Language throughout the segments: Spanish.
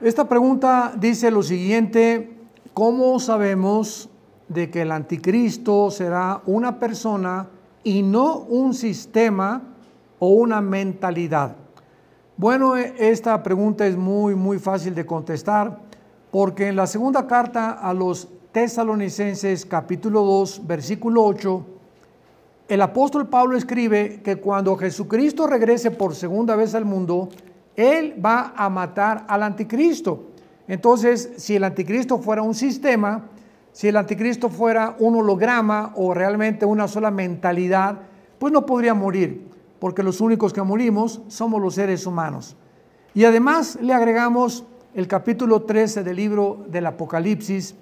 Esta pregunta dice lo siguiente, ¿cómo sabemos de que el anticristo será una persona y no un sistema o una mentalidad? Bueno, e, esta pregunta es muy, muy fácil de contestar porque en la segunda carta a los tesalonicenses capítulo 2 versículo 8, el apóstol Pablo escribe que cuando Jesucristo regrese por segunda vez al mundo, Él va a matar al anticristo. Entonces, si el anticristo fuera un sistema, si el anticristo fuera un holograma o realmente una sola mentalidad, pues no podría morir, porque los únicos que morimos somos los seres humanos. Y además le agregamos el capítulo 13 del libro del Apocalipsis,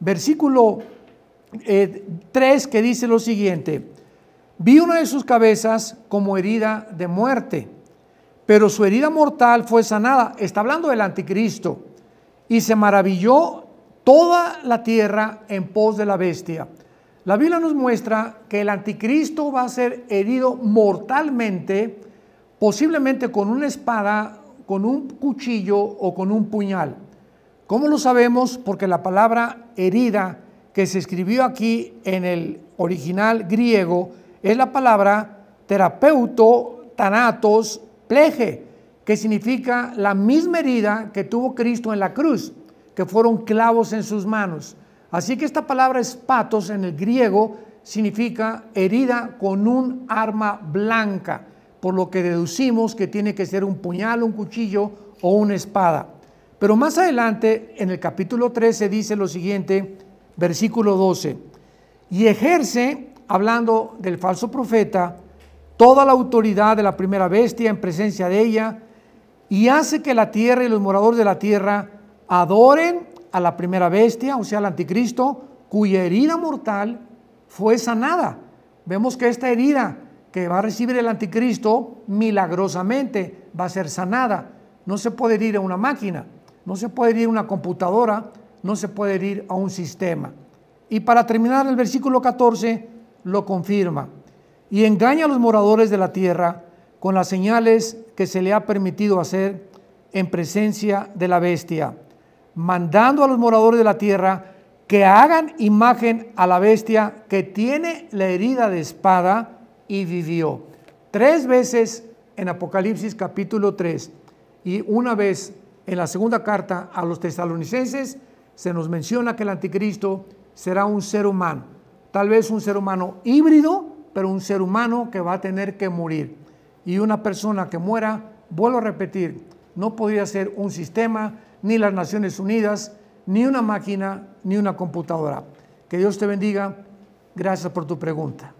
versículo 3 eh, que dice lo siguiente, vi una de sus cabezas como herida de muerte, pero su herida mortal fue sanada, está hablando del anticristo, y se maravilló toda la tierra en pos de la bestia. La Biblia nos muestra que el anticristo va a ser herido mortalmente, posiblemente con una espada, con un cuchillo o con un puñal. ¿Cómo lo sabemos? Porque la palabra herida que se escribió aquí en el original griego es la palabra terapeuto, tanatos, pleje, que significa la misma herida que tuvo Cristo en la cruz, que fueron clavos en sus manos. Así que esta palabra espatos en el griego significa herida con un arma blanca, por lo que deducimos que tiene que ser un puñal, un cuchillo o una espada. Pero más adelante, en el capítulo 13, dice lo siguiente, versículo 12, y ejerce, hablando del falso profeta, toda la autoridad de la primera bestia en presencia de ella, y hace que la tierra y los moradores de la tierra adoren a la primera bestia, o sea, al anticristo, cuya herida mortal fue sanada. Vemos que esta herida que va a recibir el anticristo milagrosamente va a ser sanada. No se puede ir a una máquina, no se puede ir a una computadora, no se puede ir a un sistema. Y para terminar el versículo 14 lo confirma. Y engaña a los moradores de la tierra con las señales que se le ha permitido hacer en presencia de la bestia mandando a los moradores de la tierra que hagan imagen a la bestia que tiene la herida de espada y vivió. Tres veces en Apocalipsis capítulo 3 y una vez en la segunda carta a los tesalonicenses se nos menciona que el anticristo será un ser humano, tal vez un ser humano híbrido, pero un ser humano que va a tener que morir. Y una persona que muera, vuelvo a repetir, no podría ser un sistema, ni las Naciones Unidas, ni una máquina, ni una computadora. Que Dios te bendiga. Gracias por tu pregunta.